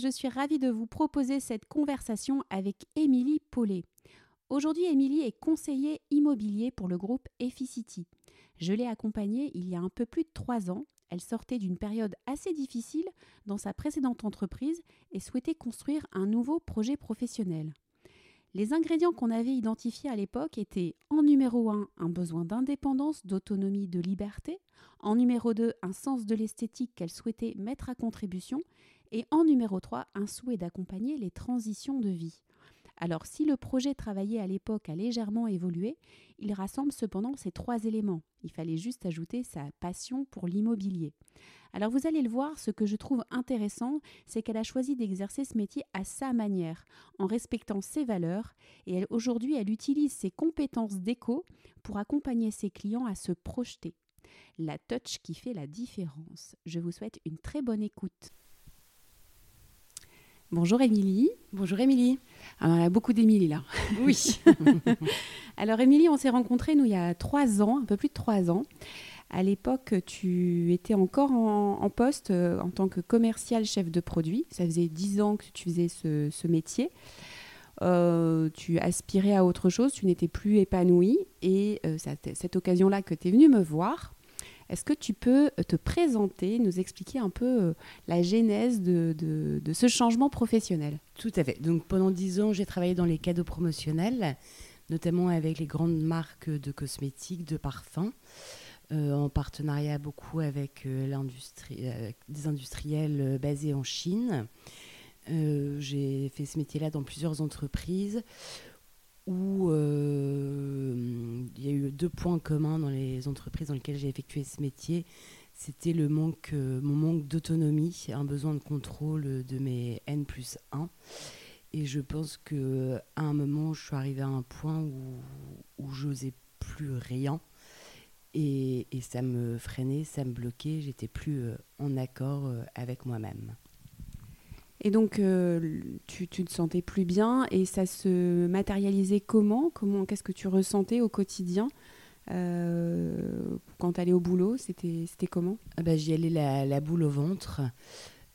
je suis ravie de vous proposer cette conversation avec Émilie Paulet. Aujourd'hui, Émilie est conseillère immobilier pour le groupe Efficity. Je l'ai accompagnée il y a un peu plus de trois ans. Elle sortait d'une période assez difficile dans sa précédente entreprise et souhaitait construire un nouveau projet professionnel. Les ingrédients qu'on avait identifiés à l'époque étaient en numéro 1 un besoin d'indépendance, d'autonomie, de liberté, en numéro 2 un sens de l'esthétique qu'elle souhaitait mettre à contribution et en numéro 3 un souhait d'accompagner les transitions de vie. Alors si le projet travaillé à l'époque a légèrement évolué, il rassemble cependant ces trois éléments. Il fallait juste ajouter sa passion pour l'immobilier. Alors vous allez le voir, ce que je trouve intéressant, c'est qu'elle a choisi d'exercer ce métier à sa manière, en respectant ses valeurs, et aujourd'hui elle utilise ses compétences d'éco pour accompagner ses clients à se projeter. La touch qui fait la différence. Je vous souhaite une très bonne écoute. Bonjour Émilie. Bonjour Émilie. Alors, il y a beaucoup d'Émilie là. Oui. Alors Émilie, on s'est rencontrés nous il y a trois ans, un peu plus de trois ans. À l'époque, tu étais encore en, poste euh, en tant que commercial chef de produit. Ça faisait dix ans que tu faisais ce, métier. Euh, tu aspirais à autre chose, tu n'étais plus épanouie. Et euh, c'est cette occasion-là que tu es venue me voir est-ce que tu peux euh, te présenter, nous expliquer un peu euh, la genèse de, ce changement professionnel? Tout à fait. Donc pendant dix ans, j'ai travaillé dans les cadeaux promotionnels, notamment avec les grandes marques de cosmétiques, de parfums. Euh, en partenariat beaucoup avec des industriels basés en Chine. j'ai fait ce métier-là dans plusieurs entreprises où euh, il y a eu deux points communs dans les entreprises dans lesquelles j'ai effectué ce métier. C'était le manque, euh, mon manque d'autonomie, un besoin de contrôle de mes N plus 1. Et je pense qu'à un moment, je suis arrivée à un point où, où j'osais plus rien. Et, et, ça me freinait, ça me bloquait, j'étais plus euh, en accord avec moi-même. Et donc, euh, tu, te sentais plus bien et ça se matérialisait comment? Comment Qu'est-ce que tu ressentais au quotidien euh, quand tu allais au boulot? C'était comment? Ah bah, J'y allais la, la, boule au ventre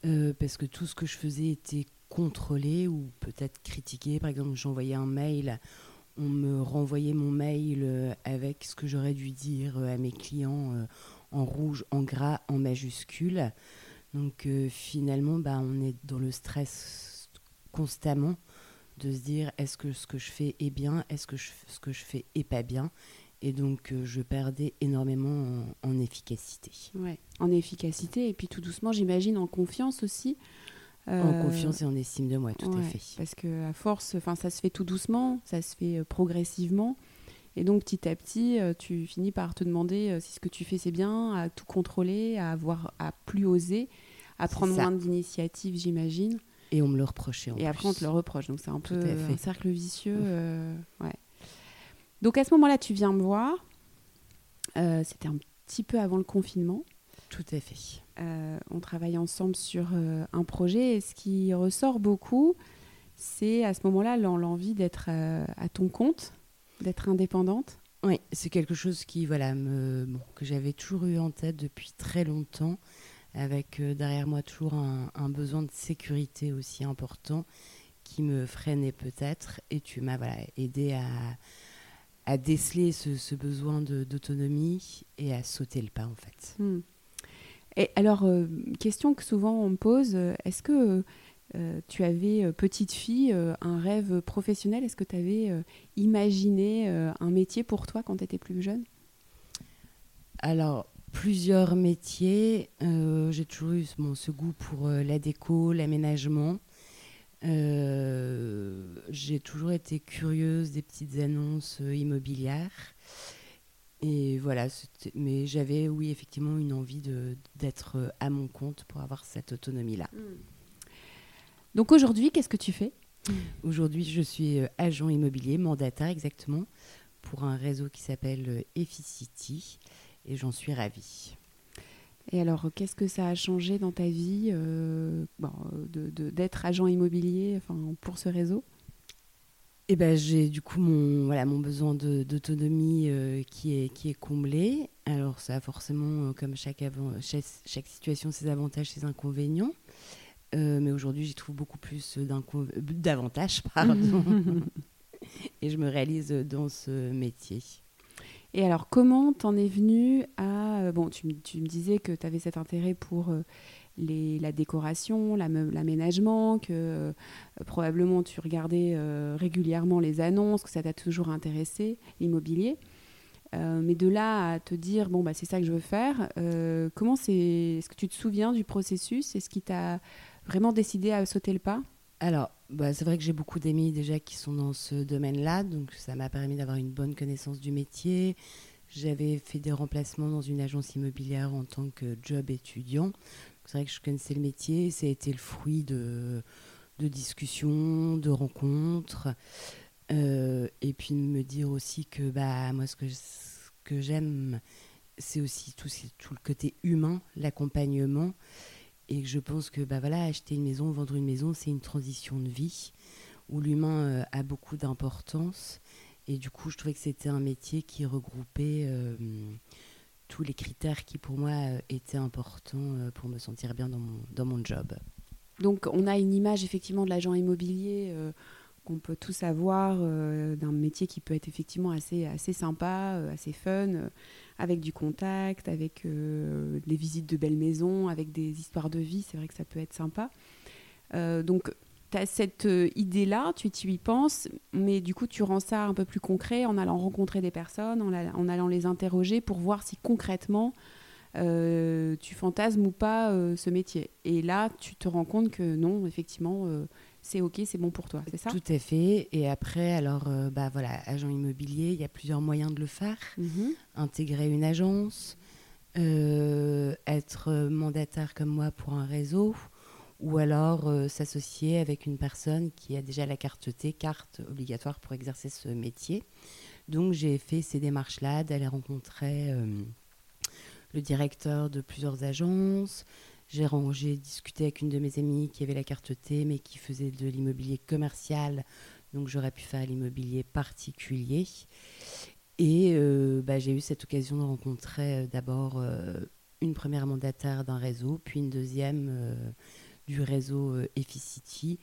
euh, parce que tout ce que je faisais était contrôlé ou peut-être critiqué. Par exemple, j'envoyais un mail, on me renvoyait mon mail avec ce que j'aurais dû dire à mes clients en rouge, en gras, en majuscule. Donc euh, finalement, bah, on est dans le stress constamment de se dire est-ce que ce que je fais est bien, est-ce que ce que je fais est pas bien? Et donc euh, je perdais énormément en, efficacité. Ouais, en efficacité et puis tout doucement, j'imagine, en confiance aussi. En euh, confiance et en estime de moi, tout à fait. Parce que à force, enfin, ça se fait tout doucement, ça se fait progressivement. Et donc petit à petit, tu finis par te demander si ce que tu fais c'est bien, à tout contrôler, à avoir, à plus oser, à prendre moins d'initiatives, j'imagine. Et on me le reprochait. En et après on te le reproche, donc c'est un peu un cercle vicieux. Euh, ouais. Donc à ce moment-là, tu viens me voir. Euh, c'était un petit peu avant le confinement. Tout à fait. Euh, on travaille ensemble sur un projet et ce qui ressort beaucoup, c'est à ce moment-là l'envie d'être à ton compte, d'être indépendante? Oui, c'est quelque chose qui, voilà, me, que j'avais toujours eu en tête depuis très longtemps, avec euh, derrière moi toujours un, besoin de sécurité aussi important qui me freinait peut-être. Et tu m'as voilà, aidé à, à déceler ce, besoin d'autonomie et à sauter le pas en fait. Hmm. Et alors, euh, question que souvent on me pose, est-ce que euh, tu avais, euh, petite fille, euh, un rêve professionnel Est-ce que tu avais imaginé un métier pour toi quand tu étais plus jeune? Alors, plusieurs métiers. J'ai toujours eu ce goût pour la déco, l'aménagement. J'ai toujours été curieuse des petites annonces immobilières. Et voilà, mais j'avais, oui, effectivement, une envie d'être à mon compte pour avoir cette autonomie-là. Hmm. Donc aujourd'hui, qu'est-ce que tu fais? Aujourd'hui, je suis euh, agent immobilier, mandataire exactement, pour un réseau qui s'appelle euh, Efficity et j'en suis ravie. Et alors, qu'est-ce que ça a changé dans ta vie euh, d'être agent immobilier enfin, pour ce réseau? Eh ben, j'ai du coup mon, voilà, mon besoin d'autonomie qui, est, qui est comblé. Alors ça a forcément, comme chaque, chaque, chaque, situation, ses avantages, ses inconvénients. Mais aujourd'hui, j'y trouve beaucoup plus d'avantages, pardon. et je me réalise dans ce métier. Et alors, comment t'en es venu à... Bon, tu, tu me disais que tu avais cet intérêt pour les, la décoration, l'aménagement, que euh, probablement tu regardais euh, régulièrement les annonces, que ça t'a toujours intéressé, l'immobilier. Euh, mais de là à te dire, bon, bah, c'est ça que je veux faire, comment c'est. Est-ce que tu te souviens du processus? Est-ce qui t'a vraiment décidé à sauter le pas Alors, bah, c'est vrai que j'ai beaucoup d'amis déjà qui sont dans ce domaine-là, donc ça m'a permis d'avoir une bonne connaissance du métier. J'avais fait des remplacements dans une agence immobilière en tant que job étudiant. C'est vrai que je connaissais le métier, ça a été le fruit de, discussions, de rencontres. Euh, et puis de me dire aussi que bah, moi, ce que, que j'aime, c'est aussi tout, tout le côté humain, l'accompagnement. Et je pense que bah, voilà, acheter une maison, vendre une maison, c'est une transition de vie où l'humain euh, a beaucoup d'importance. Et du coup, je trouvais que c'était un métier qui regroupait euh, tous les critères qui pour moi euh, étaient importants pour me sentir bien dans mon, dans mon job. Donc on a une image effectivement de l'agent immobilier qu'on peut tous avoir, d'un métier qui peut être effectivement assez, assez sympa, assez fun, avec du contact, avec des visites de belles maisons, avec des histoires de vie, c'est vrai que ça peut être sympa. donc tu as cette euh, idée-là, tu, y penses, mais du coup, tu rends ça un peu plus concret en allant rencontrer des personnes, en, allant les interroger pour voir si concrètement euh, tu fantasmes ou pas euh, ce métier. Et là, tu te rends compte que non, effectivement, c'est OK, c'est bon pour toi, c'est ça Tout à fait. Et après, alors, bah voilà, agent immobilier, il y a plusieurs moyens de le faire. Mhm. Intégrer une agence, être mandataire comme moi pour un réseau ou alors euh, s'associer avec une personne qui a déjà la carte T, carte obligatoire pour exercer ce métier. Donc j'ai fait ces démarches-là, d'aller rencontrer euh, le directeur de plusieurs agences. J'ai discuté avec une de mes amies qui avait la carte T, mais qui faisait de l'immobilier commercial. Donc j'aurais pu faire l'immobilier particulier. Et euh, bah, j'ai eu cette occasion de rencontrer d'abord une première mandataire d'un réseau, puis une deuxième du réseau euh, Efficity.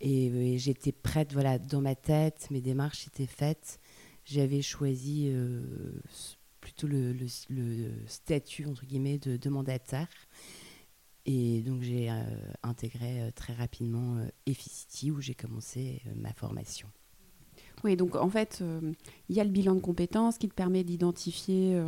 Et, euh, et j'étais prête, voilà, dans ma tête, mes démarches étaient faites. J'avais choisi euh, plutôt le, statut, entre guillemets, de, mandataire. Et donc j'ai intégré très rapidement Efficity où j'ai commencé ma formation. Oui, donc en fait, il y a le bilan de compétences qui te permet d'identifier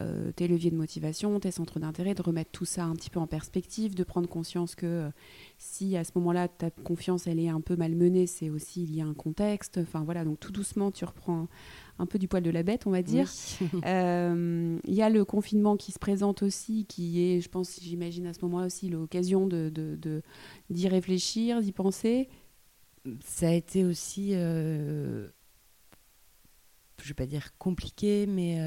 euh, tes leviers de motivation, tes centres d'intérêt, de remettre tout ça un petit peu en perspective, de prendre conscience que euh, si à ce moment-là ta confiance elle est un peu malmenée, c'est aussi il y a un contexte. Enfin voilà, donc tout doucement tu reprends un peu du poil de la bête, on va dire. Euh, il y a le confinement qui se présente aussi, qui est, je pense, j'imagine à ce moment-là aussi l'occasion de, d'y réfléchir, d'y penser. Ça a été aussi, je ne vais pas dire compliqué, mais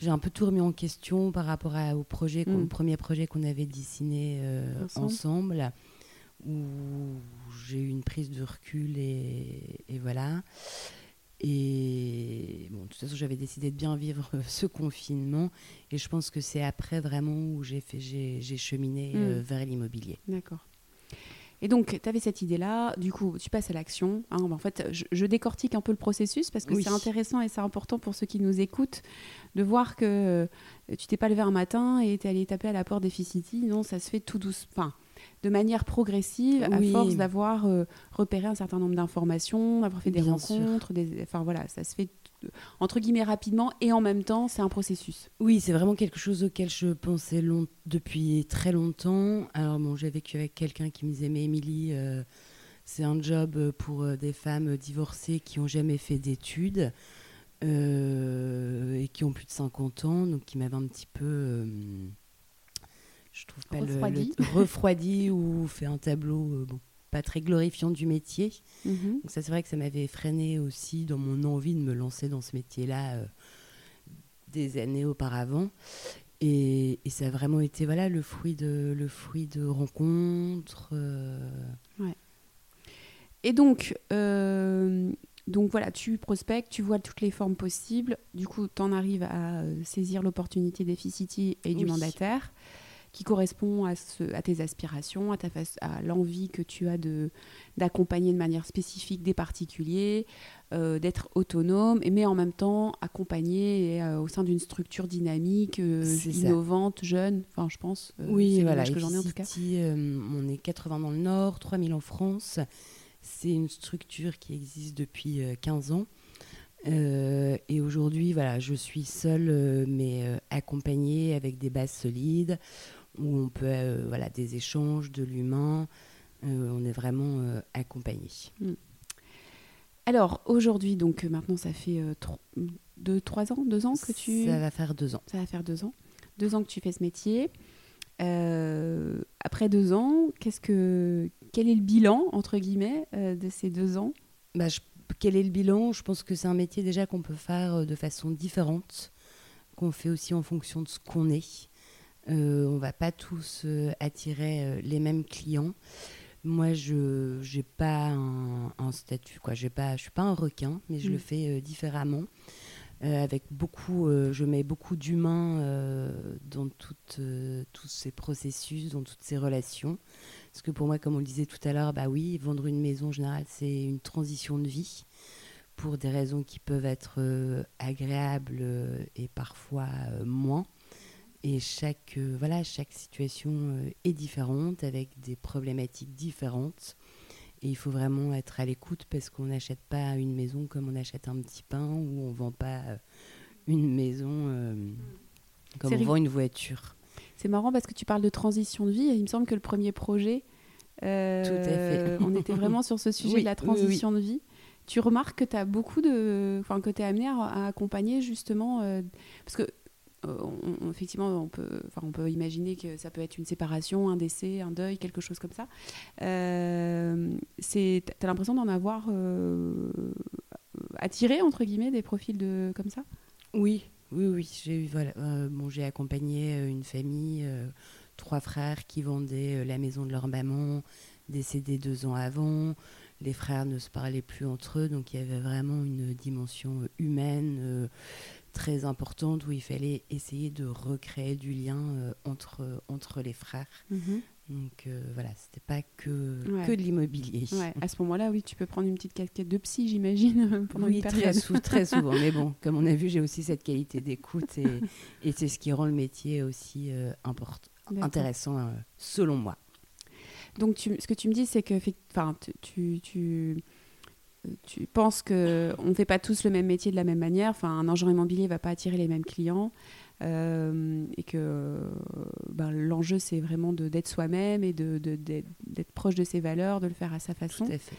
j'ai un peu tout remis en question par rapport au projet, mm. premier projet qu'on avait dessiné euh, ensemble. où j'ai eu une prise de recul et, voilà. Et bon, de toute façon, j'avais décidé de bien vivre ce confinement. Et je pense que c'est après vraiment où j'ai cheminé mm. euh, vers l'immobilier. D'accord. Et donc, tu avais cette idée-là, du coup, tu passes à l'action. Hein. en fait, je, décortique un peu le processus parce que c'est intéressant et c'est important pour ceux qui nous écoutent de voir que euh, tu t'es pas levé un matin et tu es allé taper à la porte d'Efficity. Non, ça se fait tout doucement. de manière progressive, à force d'avoir euh, repéré un certain nombre d'informations, d'avoir fait des rencontres. Des... Enfin voilà, ça se fait entre guillemets rapidement et en même temps c'est un processus. Oui, c'est vraiment quelque chose auquel je pensais long... depuis très longtemps. Alors bon, j'ai vécu avec quelqu'un qui me disait mais Émilie, euh, c'est un job pour euh, des femmes divorcées qui ont jamais fait d'études euh, et qui ont plus de 50 ans, donc qui m'avait un petit peu je trouve pas refroidi. Le, refroidi ou fait un tableau bon pas très glorifiant du métier. Mhm. Donc ça, c'est vrai que ça m'avait freiné aussi dans mon envie de me lancer dans ce métier-là euh, des années auparavant. Et, ça a vraiment été voilà le fruit de le fruit de rencontres. Euh. Ouais. Et donc euh, donc voilà, tu prospectes, tu vois toutes les formes possibles. Du coup, tu en arrives à saisir l'opportunité d'Efficity et du mandataire. Qui correspond à, ce, à tes aspirations, à, ta à l'envie que tu as de, d'accompagner de manière spécifique des particuliers, euh, d'être autonome, mais en même temps accompagner au sein d'une structure dynamique, innovante, jeune, enfin je pense. oui, voilà, que j'en ai en tout cas. on est 80 dans le Nord, 3000 en France. C'est une structure qui existe depuis 15 ans. Euh, et aujourd'hui, voilà, je suis seule, euh, mais euh, accompagnée avec des bases solides, où on peut, voilà, des échanges, de l'humain. on est vraiment accompagné. Hmm. Alors aujourd'hui, donc maintenant, ça fait deux, trois ans, deux ans que tu. Ça va faire deux ans. Ça va faire deux ans. Deux ans que tu fais ce métier. après deux ans, qu'est-ce que, quel est le bilan entre guillemets de ces deux ans? Bah, je quel est le bilan? Je pense que c'est un métier déjà qu'on peut faire euh, de façon différente, qu'on fait aussi en fonction de ce qu'on est. Euh, on va pas tous euh, attirer euh, les mêmes clients. Moi, je n'ai pas un, statut, quoi. Je ne suis pas un requin, mais je le mm. fais différemment. avec beaucoup, je mets beaucoup d'humain dans toutes, tous ces processus, dans toutes ces relations. Parce que pour moi, comme on le disait tout à l'heure, bah oui, vendre une maison en général, c'est une transition de vie pour des raisons qui peuvent être agréables et parfois moins. Et chaque, voilà, chaque situation est différente avec des problématiques différentes. Et il faut vraiment être à l'écoute parce qu'on n'achète pas une maison comme on achète un petit pain ou on ne vend pas une maison comme on vend une voiture. C'est marrant parce que tu parles de transition de vie et il me semble que le premier projet, euh, on était vraiment sur ce sujet de la transition de vie. Tu remarques que tu as beaucoup de. Enfin, que tu es amené à, accompagner justement. Euh, parce que, euh, effectivement, on peut, on peut imaginer que ça peut être une séparation, un décès, un deuil, quelque chose comme ça. Euh, tu as l'impression d'en avoir attiré, entre guillemets, des profils de, comme ça? Oui, oui, oui. J'ai voilà, bon, accompagné une famille trois frères qui vendaient euh, la maison de leur maman, décédés deux ans avant. Les frères ne se parlaient plus entre eux, donc il y avait vraiment une dimension euh, humaine euh, très importante où il fallait essayer de recréer du lien entre, entre les frères. Mhm. Donc voilà, c'était pas que, que de l'immobilier. À ce moment-là, oui, tu peux prendre une petite casquette de psy, j'imagine, pendant oui, une période. Très, très souvent. Mais bon, comme on a vu, j'ai aussi cette qualité d'écoute et, et c'est ce qui rend le métier aussi important intéressant euh, selon moi. Donc tu, ce que tu me dis, c'est que tu, tu, tu, penses qu'on ne fait pas tous le même métier de la même manière. Enfin, un agent immobilier ne va pas attirer les mêmes clients. Euh, et que ben, l'enjeu, c'est vraiment d'être soi-même et d'être de, d'être proche de ses valeurs, de le faire à sa façon. Tout à fait.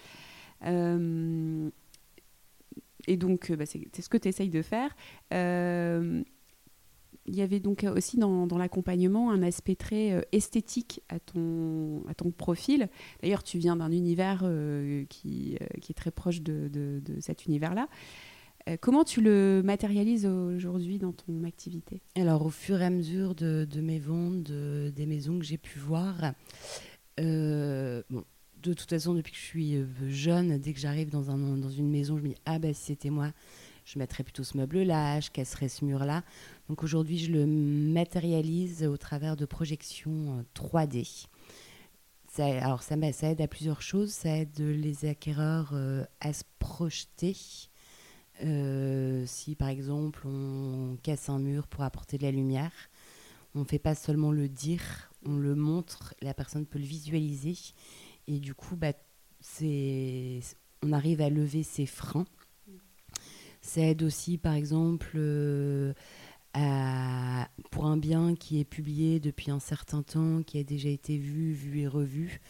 Euh, et donc, bah, c'est ce que tu essayes de faire il y avait donc aussi dans, l'accompagnement un aspect très euh, esthétique à ton, à ton profil. D'ailleurs, tu viens d'un univers euh, qui, euh, qui, est très proche de, de, cet univers-là. comment tu le matérialises aujourd'hui dans ton activité? Alors, au fur et à mesure de, mes ventes, des maisons que j'ai pu voir, bon, de toute façon, depuis que je suis jeune, dès que j'arrive dans, un, dans une maison, je me dis Ah, ben si c'était moi, je mettrais plutôt ce meuble-là, je casserais ce mur-là. Donc aujourd'hui, je le matérialise au travers de projections 3D. Euh, ça, alors ça, aide à plusieurs choses. Ça aide les acquéreurs euh, à se projeter. Euh, si par exemple on casse un mur pour apporter de la lumière, on ne fait pas seulement le dire, on le montre, la personne peut le visualiser. Et du coup, bah, on arrive à lever ses freins. Ça aide aussi, par exemple, pour un bien qui est publié depuis un certain temps, qui a déjà été vu, vu et revu,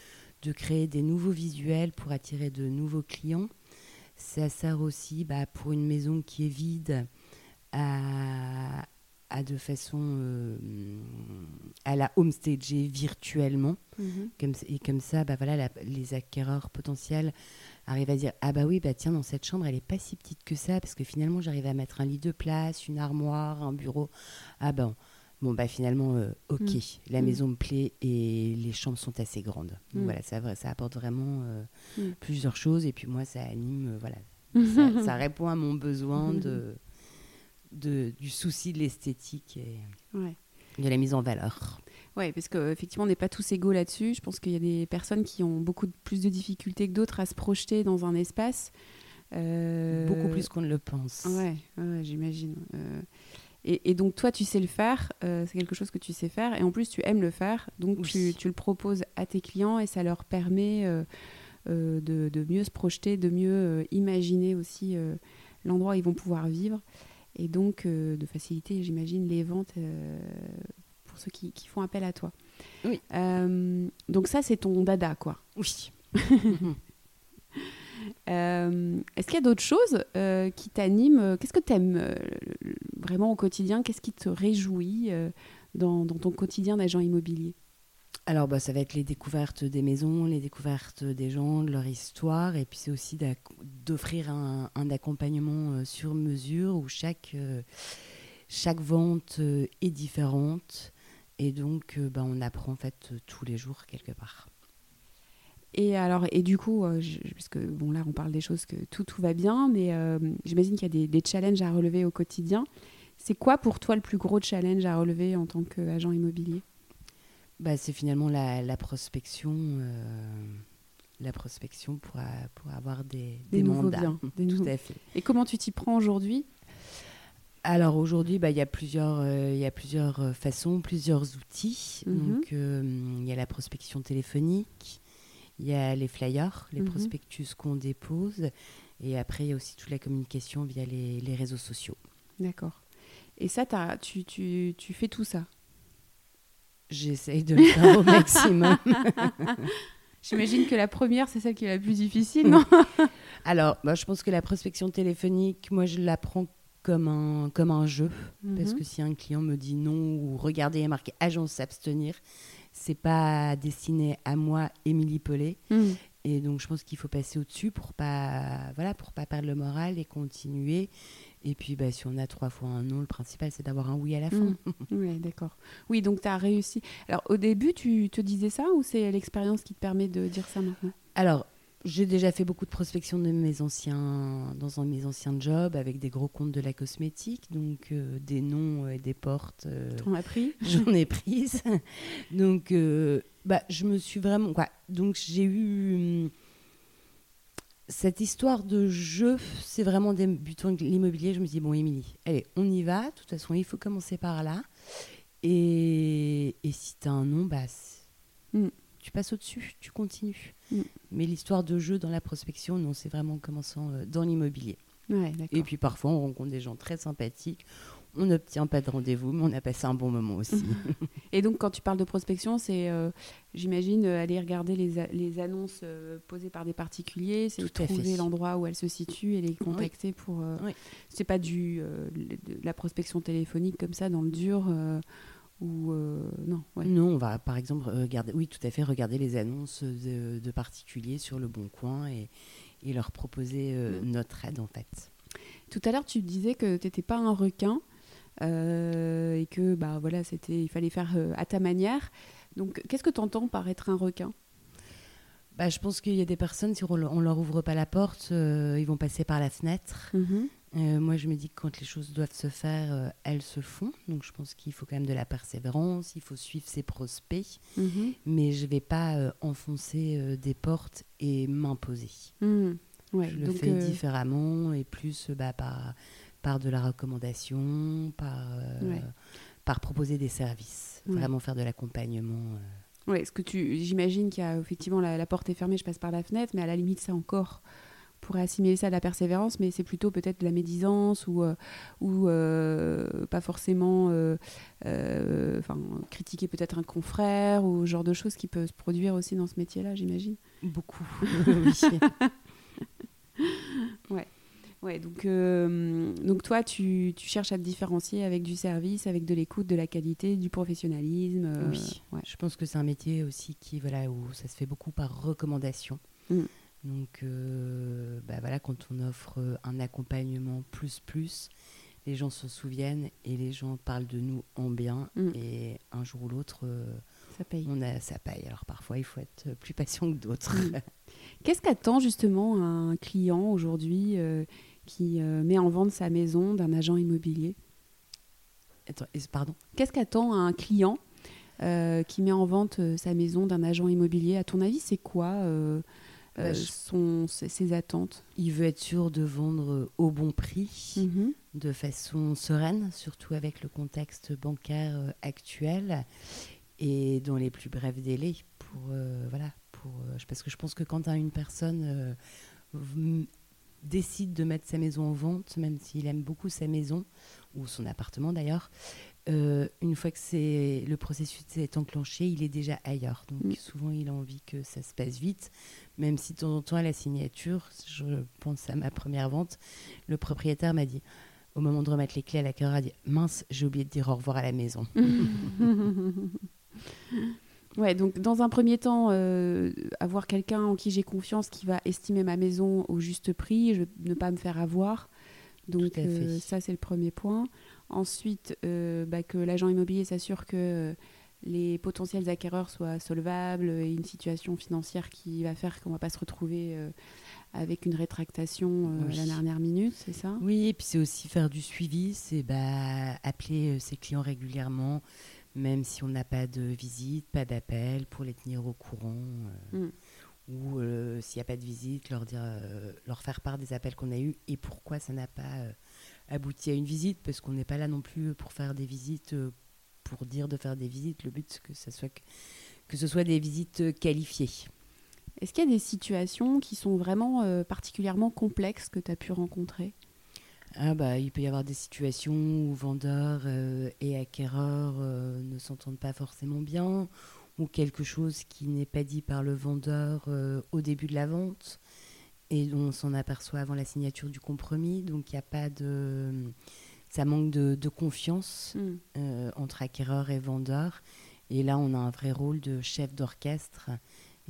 de créer des nouveaux visuels pour attirer de nouveaux clients. Ça sert aussi bah, pour une maison qui est vide à, à de façon euh, à la homestager virtuellement. Mhm. Comme, et comme ça, bah, voilà, les acquéreurs potentiels arrive à dire ah bah oui bah tiens dans cette chambre elle est pas si petite que ça parce que finalement j'arrive à mettre un lit de place, une armoire, un bureau. Ah ben bon bah finalement euh, ok mm. la mm. maison me plaît et les chambres sont assez grandes. Donc mm. voilà ça ça apporte vraiment euh, plusieurs choses et puis moi ça anime euh, voilà ça, répond à mon besoin de, de du souci de l'esthétique et de la mise en valeur. Oui, parce qu'effectivement, on n'est pas tous égaux là-dessus. Je pense qu'il y a des personnes qui ont beaucoup plus de difficultés que d'autres à se projeter dans un espace. Euh, beaucoup plus qu'on ne le pense. Ouais, ouais j'imagine. Euh, et, donc, toi, tu sais le faire. Euh, c'est quelque chose que tu sais faire. Et en plus, tu aimes le faire. Donc, tu, tu, le proposes à tes clients et ça leur permet de, de, mieux se projeter, de mieux imaginer aussi l'endroit où ils vont pouvoir vivre. Et donc, de faciliter, j'imagine, les ventes ceux qui, qui, font appel à toi. Oui. donc, ça, c'est ton dada, quoi. Oui. Euh, est-ce qu'il y a d'autres choses euh, qui t'animent Qu'est-ce que tu aimes euh, vraiment au quotidien? Qu'est-ce qui te réjouit dans, ton quotidien d'agent immobilier? Alors, bah, ça va être les découvertes des maisons, les découvertes des gens, de leur histoire, et puis c'est aussi d'offrir un, accompagnement sur mesure où chaque, chaque vente est différente, et donc bah, on apprend en fait tous les jours quelque part. Et alors, et du coup, euh, parce que bon là, on parle des choses que tout tout va bien, mais euh, j'imagine qu'il y a des, challenges à relever au quotidien. C'est quoi pour toi le plus gros challenge à relever en tant qu'agent immobilier? Bah, c'est finalement la, prospection, euh, la prospection pour, pour avoir des, des, Biens, des Tout à fait. Et comment tu t'y prends aujourd'hui? Alors aujourd'hui, bah, il y a plusieurs, il y a plusieurs façons, plusieurs outils. Mhm. Donc il y a la prospection téléphonique, il y a les flyers, les mhm. prospectus qu'on dépose. Et après, il y a aussi toute la communication via les, réseaux sociaux. D'accord. Et ça, as, tu, tu, tu fais tout ça? J'essaye de le faire au maximum. J'imagine que la première, c'est celle qui est la plus difficile, non? Alors, moi, je pense que la prospection téléphonique, moi, je la prends comme un, comme un jeu. Parce mhm. que si un client me dit non ou regardez, il y a marqué agence s'abstenir, c'est pas destiné à moi, Émilie Pellet. Hmm. Et donc, je pense qu'il faut passer au-dessus pour pas, voilà, pour pas perdre le moral et continuer. Et puis, bah, si on a trois fois un non, le principal, c'est d'avoir un oui à la fin. Hmm. Oui, d'accord. Oui, donc tu as réussi. Alors, au début, tu te disais ça ou c'est l'expérience qui te permet de dire ça maintenant? Alors, j'ai déjà fait beaucoup de prospection de mes anciens, dans mes anciens jobs avec des gros comptes de la cosmétique, donc euh, des noms et des portes. Euh, T'en as pris? J'en ai prises. donc, euh, bah, je me suis vraiment. Quoi, donc, j'ai eu. Hum, cette histoire de jeu, c'est vraiment débutant l'immobilier. Je me dis, bon, Émilie, allez, on y va. De toute façon, il faut commencer par là. Et, et si tu as un nom, bah, mm. tu passes au-dessus, tu continues. Mm. Mais l'histoire de jeu dans la prospection, non, c'est vraiment en commençant euh, dans l'immobilier. et puis parfois, on rencontre des gens très sympathiques. On n'obtient pas de rendez-vous, mais on a passé un bon moment aussi. et donc, quand tu parles de prospection, c'est, euh, j'imagine, euh, aller regarder les, les annonces posées par des particuliers, c'est trouver l'endroit où elles se situent et les contacter pour. C'est pas du de la prospection téléphonique comme ça dans le dur ou euh, non, non, on va par exemple regarder, oui, tout à fait, regarder les annonces de, particuliers sur le Bon Coin et, et leur proposer euh, notre aide en fait. Tout à l'heure, tu disais que tu n'étais pas un requin euh, et que bah voilà, c'était, il fallait faire à ta manière. Donc, qu'est-ce que tu entends par être un requin? Bah, je pense qu'il y a des personnes, si on leur ouvre pas la porte, ils vont passer par la fenêtre. Mm-hmm. Euh, moi, je me dis que quand les choses doivent se faire, euh, elles se font. Donc, je pense qu'il faut quand même de la persévérance, il faut suivre ses prospects. Mhm. Mais je ne vais pas euh, enfoncer des portes et m'imposer. Mhm. je le fais différemment et plus bah, par, par de la recommandation, par, par proposer des services. Vraiment faire de l'accompagnement. Oui, ce que tu, j'imagine qu'il y a effectivement la, la, porte est fermée, je passe par la fenêtre, mais à la limite, ça encore pourrait assimiler ça à la persévérance, mais c'est plutôt peut-être de la médisance ou, euh, ou euh, pas forcément euh, enfin critiquer peut-être un confrère ou ce genre de choses qui peut se produire aussi dans ce métier-là, j'imagine. Beaucoup. ouais. Ouais, donc, donc toi, tu, tu, cherches à te différencier avec du service, avec de l'écoute, de la qualité, du professionnalisme. oui, ouais. je pense que c'est un métier aussi qui, voilà, où ça se fait beaucoup par recommandation. Mm. Donc, euh, bah voilà, quand on offre un accompagnement plus plus, les gens se souviennent et les gens parlent de nous en bien. Mm. Et un jour ou l'autre, euh, ça paye. On a, ça paye. Alors parfois, il faut être plus patient que d'autres. Mm. Qu'est-ce qu'attend justement un client aujourd'hui euh, qui met en vente sa maison d'un agent immobilier? Attends, Pardon? Qu'est-ce qu'attend un client qui met en vente sa maison d'un agent immobilier? À ton avis, c'est quoi bah, son, ses, attentes Il veut être sûr de vendre au bon prix, mhm. de façon sereine, surtout avec le contexte bancaire actuel et dans les plus brefs délais pour voilà pour parce que je pense que quand une personne décide de mettre sa maison en vente, même s'il aime beaucoup sa maison, ou son appartement d'ailleurs, euh, une fois que c'est le processus est enclenché, il est déjà ailleurs. Donc mm. souvent, il a envie que ça se passe vite, même si de temps en temps, à la signature, je pense à ma première vente, le propriétaire m'a dit, au moment de remettre les clés à la cœur, a dit mince, j'ai oublié de dire au revoir à la maison. Ouais, donc dans un premier temps, euh, avoir quelqu'un en qui j'ai confiance qui va estimer ma maison au juste prix, je, ne pas me faire avoir. Donc euh, ça, c'est le premier point. Ensuite, euh, bah, que l'agent immobilier s'assure que les potentiels acquéreurs soient solvables et une situation financière qui va faire qu'on ne va pas se retrouver avec une rétractation à la dernière minute, c'est ça? Oui, et puis c'est aussi faire du suivi, c'est bah, appeler ses clients régulièrement, même si on n'a pas de visite, pas d'appel, pour les tenir au courant. Euh, mm. Ou euh, s'il n'y a pas de visite, leur, dire, euh, leur faire part des appels qu'on a eus et pourquoi ça n'a pas abouti à une visite, parce qu'on n'est pas là non plus pour faire des visites, pour dire de faire des visites. Le but, c'est que, ça soit que, que ce soit des visites qualifiées. Est-ce qu'il y a des situations qui sont vraiment particulièrement complexes que tu as pu rencontrer? Ah bah, il peut y avoir des situations où vendeurs euh, et acquéreurs euh, ne s'entendent pas forcément bien, ou quelque chose qui n'est pas dit par le vendeur euh, au début de la vente, et dont on s'en aperçoit avant la signature du compromis. Donc il n'y a pas de... Ça manque de, de confiance hmm. entre acquéreurs et vendeurs. Et là, on a un vrai rôle de chef d'orchestre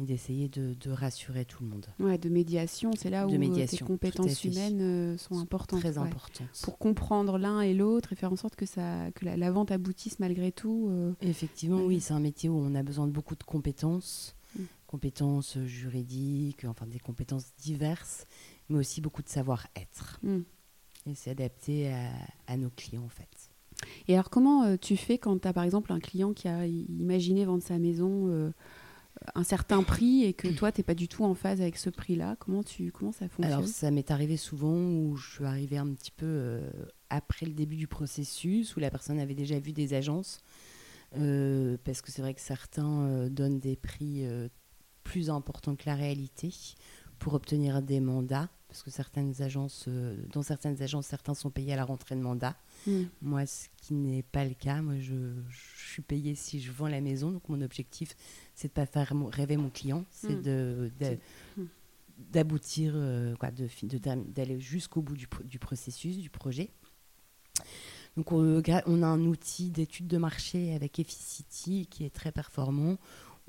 d'essayer de, rassurer tout le monde. Ouais, de médiation, c'est là où euh, tes compétences humaines euh, sont importantes. Très importantes. Pour comprendre l'un et l'autre et faire en sorte que, ça, que la, vente aboutisse malgré tout. Euh, Effectivement, oui, c'est un métier où on a besoin de beaucoup de compétences, mm. compétences juridiques, enfin des compétences diverses, mais aussi beaucoup de savoir-être. Mm. Et c'est adapté à, à, nos clients en fait. Et alors comment tu fais quand tu as par exemple un client qui a imaginé vendre sa maison un certain prix et que toi, tu n'es pas du tout en phase avec ce prix-là? Comment, tu, comment ça fonctionne? Alors, ça m'est arrivé souvent où je suis arrivée un petit peu euh, après le début du processus, où la personne avait déjà vu des agences, euh, parce que c'est vrai que certains euh, donnent des prix plus importants que la réalité pour obtenir des mandats, parce que certaines agences, dans certaines agences, certains sont payés à la rentrée de mandat. Hmm. Moi, ce qui n'est pas le cas, moi, je, je, suis payée si je vends la maison. Donc, mon objectif, c'est de pas faire rêver mon client, c'est hmm. de, hmm. d'aboutir, euh, quoi, de, d'aller jusqu'au bout du, du, processus, du projet. Donc, on, on a un outil d'étude de marché avec Efficity qui est très performant,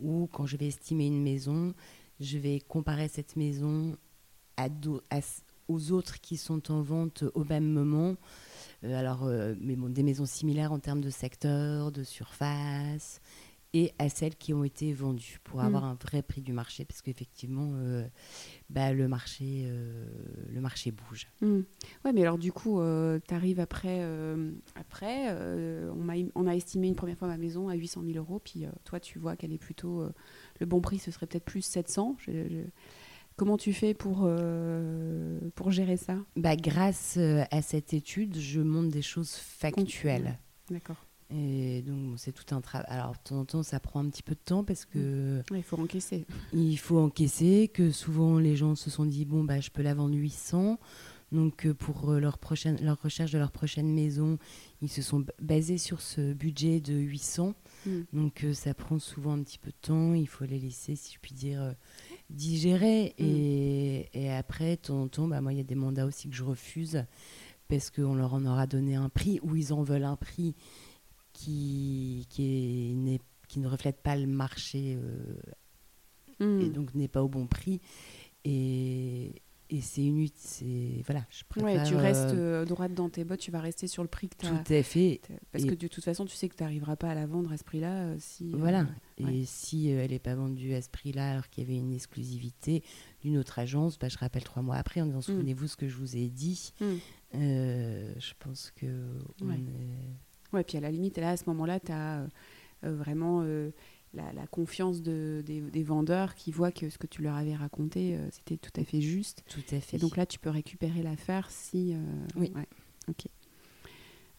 où quand je vais estimer une maison, je vais comparer cette maison à, à aux autres qui sont en vente au même moment. Euh, alors, euh, mais des maisons similaires en termes de secteur, de surface, et à celles qui ont été vendues pour mm. avoir un vrai prix du marché, parce qu'effectivement, euh, bah, le, marché, le marché bouge. Mm. Ouais, mais alors du coup, tu arrives après, après on, a, on a estimé une première fois ma maison à 800 000 euros, puis toi, tu vois qu'elle est plutôt. le bon prix, ce serait peut-être plus 700. Comment tu fais pour, euh, pour gérer ça? Bah, Grâce euh, à cette étude, je montre des choses factuelles. D'accord. Et donc, c'est tout un travail. Alors, de temps en temps, ça prend un petit peu de temps parce que. Il faut encaisser. Il faut encaisser, que souvent les gens se sont dit bon, bah, je peux la vendre 800. Donc, euh, pour leur, prochaine, leur recherche de leur prochaine maison, ils se sont basés sur ce budget de 800. Mm. Donc, ça prend souvent un petit peu de temps. Il faut les laisser, si je puis dire, digérer. Mm. Et, et, après, de temps en temps, bah, moi, il y a des mandats aussi que je refuse parce qu'on leur en aura donné un prix ou ils en veulent un prix qui, qui, est, qui ne reflète pas le marché euh, et mm. donc n'est pas au bon prix. Et, et c'est inutile. C'est voilà, je préfère, tu restes euh, euh, droite dans tes bottes, tu vas rester sur le prix que tu as. Tout à fait. Parce que de toute façon, tu sais que tu n'arriveras pas à la vendre à ce prix-là. Euh, si, voilà. Et si elle n'est pas vendue à ce prix-là, alors qu'il y avait une exclusivité d'une autre agence, bah, je rappelle trois mois après en disant mm. souvenez-vous ce que je vous ai dit. Mm. je pense que. ouais. puis à la limite, là, à ce moment-là, tu as vraiment la, confiance de, des, vendeurs qui voient que ce que tu leur avais raconté, c'était tout à fait juste. Tout à fait. Et donc là, tu peux récupérer l'affaire si. oui. Ok.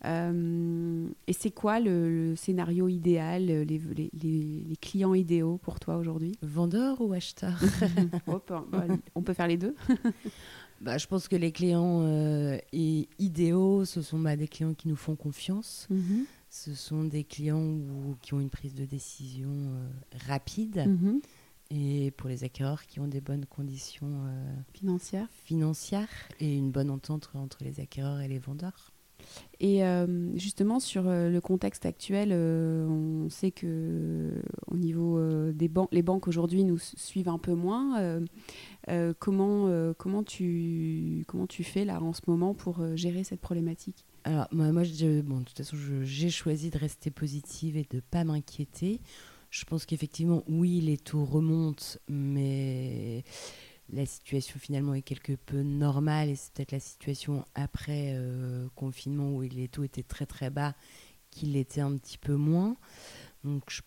et c'est quoi le, scénario idéal, les, les, les, clients idéaux pour toi aujourd'hui? Vendeur ou acheteur? Bah, On peut faire les deux. bah, je pense que les clients euh, idéaux, ce sont bah, des clients qui nous font confiance. Mhm. Ce sont des clients qui ont une prise de décision euh, rapide. Mhm. Et pour les acquéreurs qui ont des bonnes conditions euh, financières. financières et une bonne entente entre les acquéreurs et les vendeurs. Et euh, justement, sur euh, le contexte actuel, euh, on sait que au niveau des les banques aujourd'hui nous suivent un peu moins. comment, comment, tu, comment tu fais là en ce moment pour gérer cette problématique? Alors, moi, bon, de toute façon, j'ai choisi de rester positive et de ne pas m'inquiéter. Je pense qu'effectivement, oui, les taux remontent, mais la situation finalement est quelque peu normale et c'est peut-être la situation après euh, confinement où les taux étaient très très bas qu'il était un petit peu moins. Donc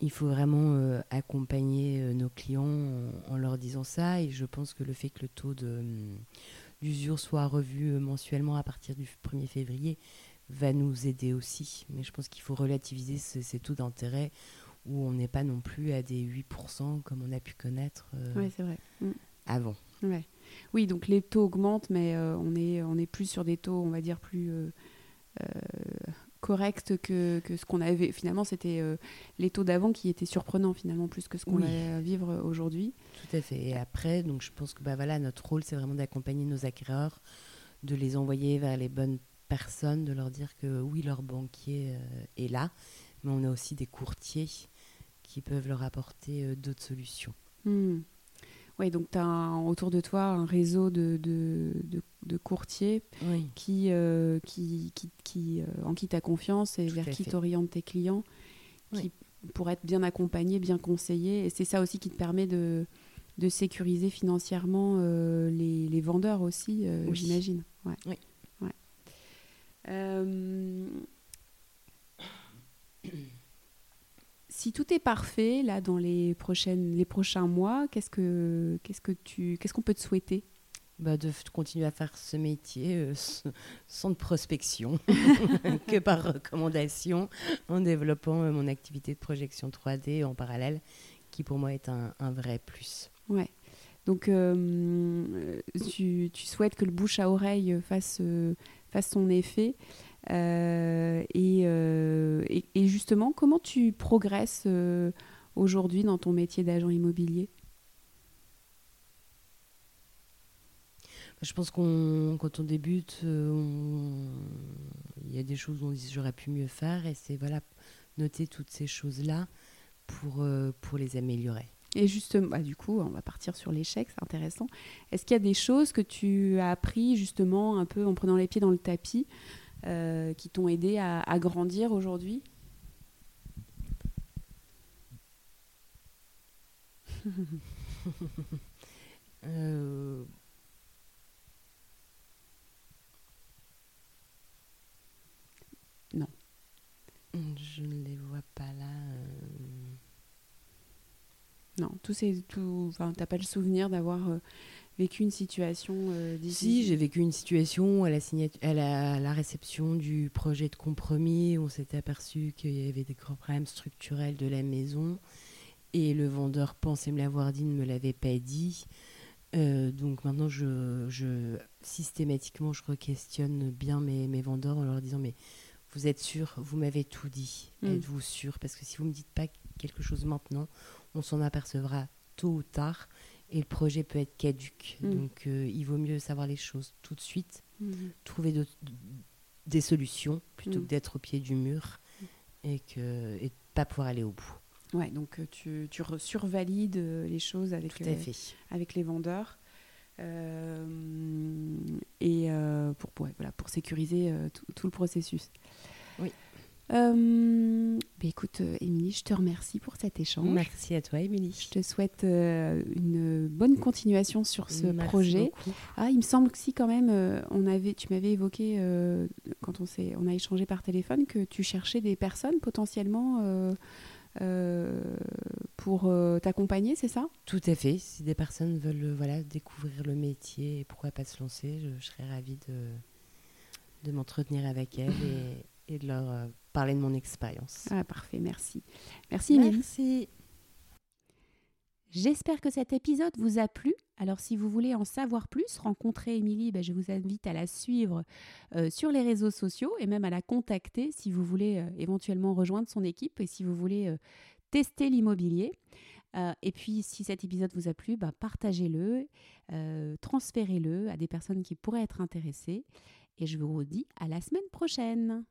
il faut vraiment euh, accompagner euh, nos clients en, leur disant ça et je pense que le fait que le taux d'usure soit revu mensuellement à partir du 1er février va nous aider aussi. Mais je pense qu'il faut relativiser ces taux d'intérêt où on n'est pas non plus à des 8% comme on a pu connaître euh, vrai. Mm. avant. Ouais. Oui, donc les taux augmentent, mais euh, on, est, on est plus sur des taux, on va dire, plus euh, corrects que, que, ce qu'on avait. Finalement, c'était les taux d'avant qui étaient surprenants, finalement, plus que ce qu'on va vivre aujourd'hui. Tout à fait. Et après, donc, je pense que bah, voilà, notre rôle, c'est vraiment d'accompagner nos acquéreurs, de les envoyer vers les bonnes personnes, de leur dire que oui, leur banquier est là, mais on a aussi des courtiers qui peuvent leur apporter euh, d'autres solutions. Hmm. Oui, donc tu as autour de toi un réseau de, de, de, courtiers qui, euh, qui, qui, qui euh, en qui tu as confiance et vers qui tu orientes tes clients, qui, pour être bien accompagnés, bien conseillés. Et c'est ça aussi qui te permet de, de sécuriser financièrement les, les, vendeurs aussi, j'imagine. Ouais. Oui. Si tout est parfait là dans les prochaines les prochains mois, qu'est-ce que qu'est-ce que tu qu'est-ce qu'on peut te souhaiter? Bah de continuer à faire ce métier euh, sans de prospection que par recommandation en développant euh, mon activité de projection 3D en parallèle qui pour moi est un, un vrai plus. Ouais. Donc euh, tu, tu, souhaites que le bouche à oreille fasse, fasse son effet euh, euh, et, et, justement, comment tu progresses euh, aujourd'hui dans ton métier d'agent immobilier? Je pense qu'on quand on débute, il y a des choses où on dit j'aurais pu mieux faire et c'est voilà noter toutes ces choses-là pour, pour les améliorer. Et justement, bah, du coup, on va partir sur l'échec, c'est intéressant. Est-ce qu'il y a des choses que tu as appris justement un peu en prenant les pieds dans le tapis qui t'ont aidé à, grandir aujourd'hui? Euh, Non. Je ne les vois pas là. Euh. Non, tout c'est tout. Enfin, t'as pas le souvenir d'avoir vécu une situation euh, difficile Si, j'ai vécu une situation à la, à, la, réception du projet de compromis. On s'était aperçu qu'il y avait des grands problèmes structurels de la maison. Et le vendeur pensait me l'avoir dit, ne me l'avait pas dit. Euh, donc maintenant, je, je, systématiquement, je re-questionne bien mes, mes, vendeurs en leur disant Mais vous êtes sûr? Vous m'avez tout dit. Mm. Êtes-vous sûr? Parce que si vous ne me dites pas quelque chose maintenant, on s'en apercevra tôt ou tard et le projet peut être caduque. Mm. Donc euh, il vaut mieux savoir les choses tout de suite, mm. trouver des solutions plutôt que mm. d'être au pied du mur et que et pas pouvoir aller au bout. Ouais, donc euh, tu, tu survalides euh, les choses avec, avec les vendeurs. et pour, pour, voilà, pour sécuriser tout, tout, le processus. Oui. Euh, bah, écoute, euh, Émilie, je te remercie pour cet échange. Merci à toi, Émilie. Je te souhaite euh, une bonne continuation sur ce Merci projet. beaucoup. Ah, il me semble que si quand même, euh, on avait, tu m'avais évoqué quand on s'est, on a échangé par téléphone que tu cherchais des personnes potentiellement pour t'accompagner, c'est ça? Tout à fait. Si des personnes veulent voilà, découvrir le métier et pourquoi pas se lancer, je, je serais ravie de, de m'entretenir avec elles et, et de leur euh, parler de mon expérience. Ah, parfait, merci. Merci, Émilie. Merci. J'espère que cet épisode vous a plu. Alors si vous voulez en savoir plus, rencontrer Émilie, ben, je vous invite à la suivre euh, sur les réseaux sociaux et même à la contacter si vous voulez euh, éventuellement rejoindre son équipe et si vous voulez euh, tester l'immobilier. Et puis si cet épisode vous a plu, ben, partagez-le, transférez-le à des personnes qui pourraient être intéressées. Et je vous dis à la semaine prochaine.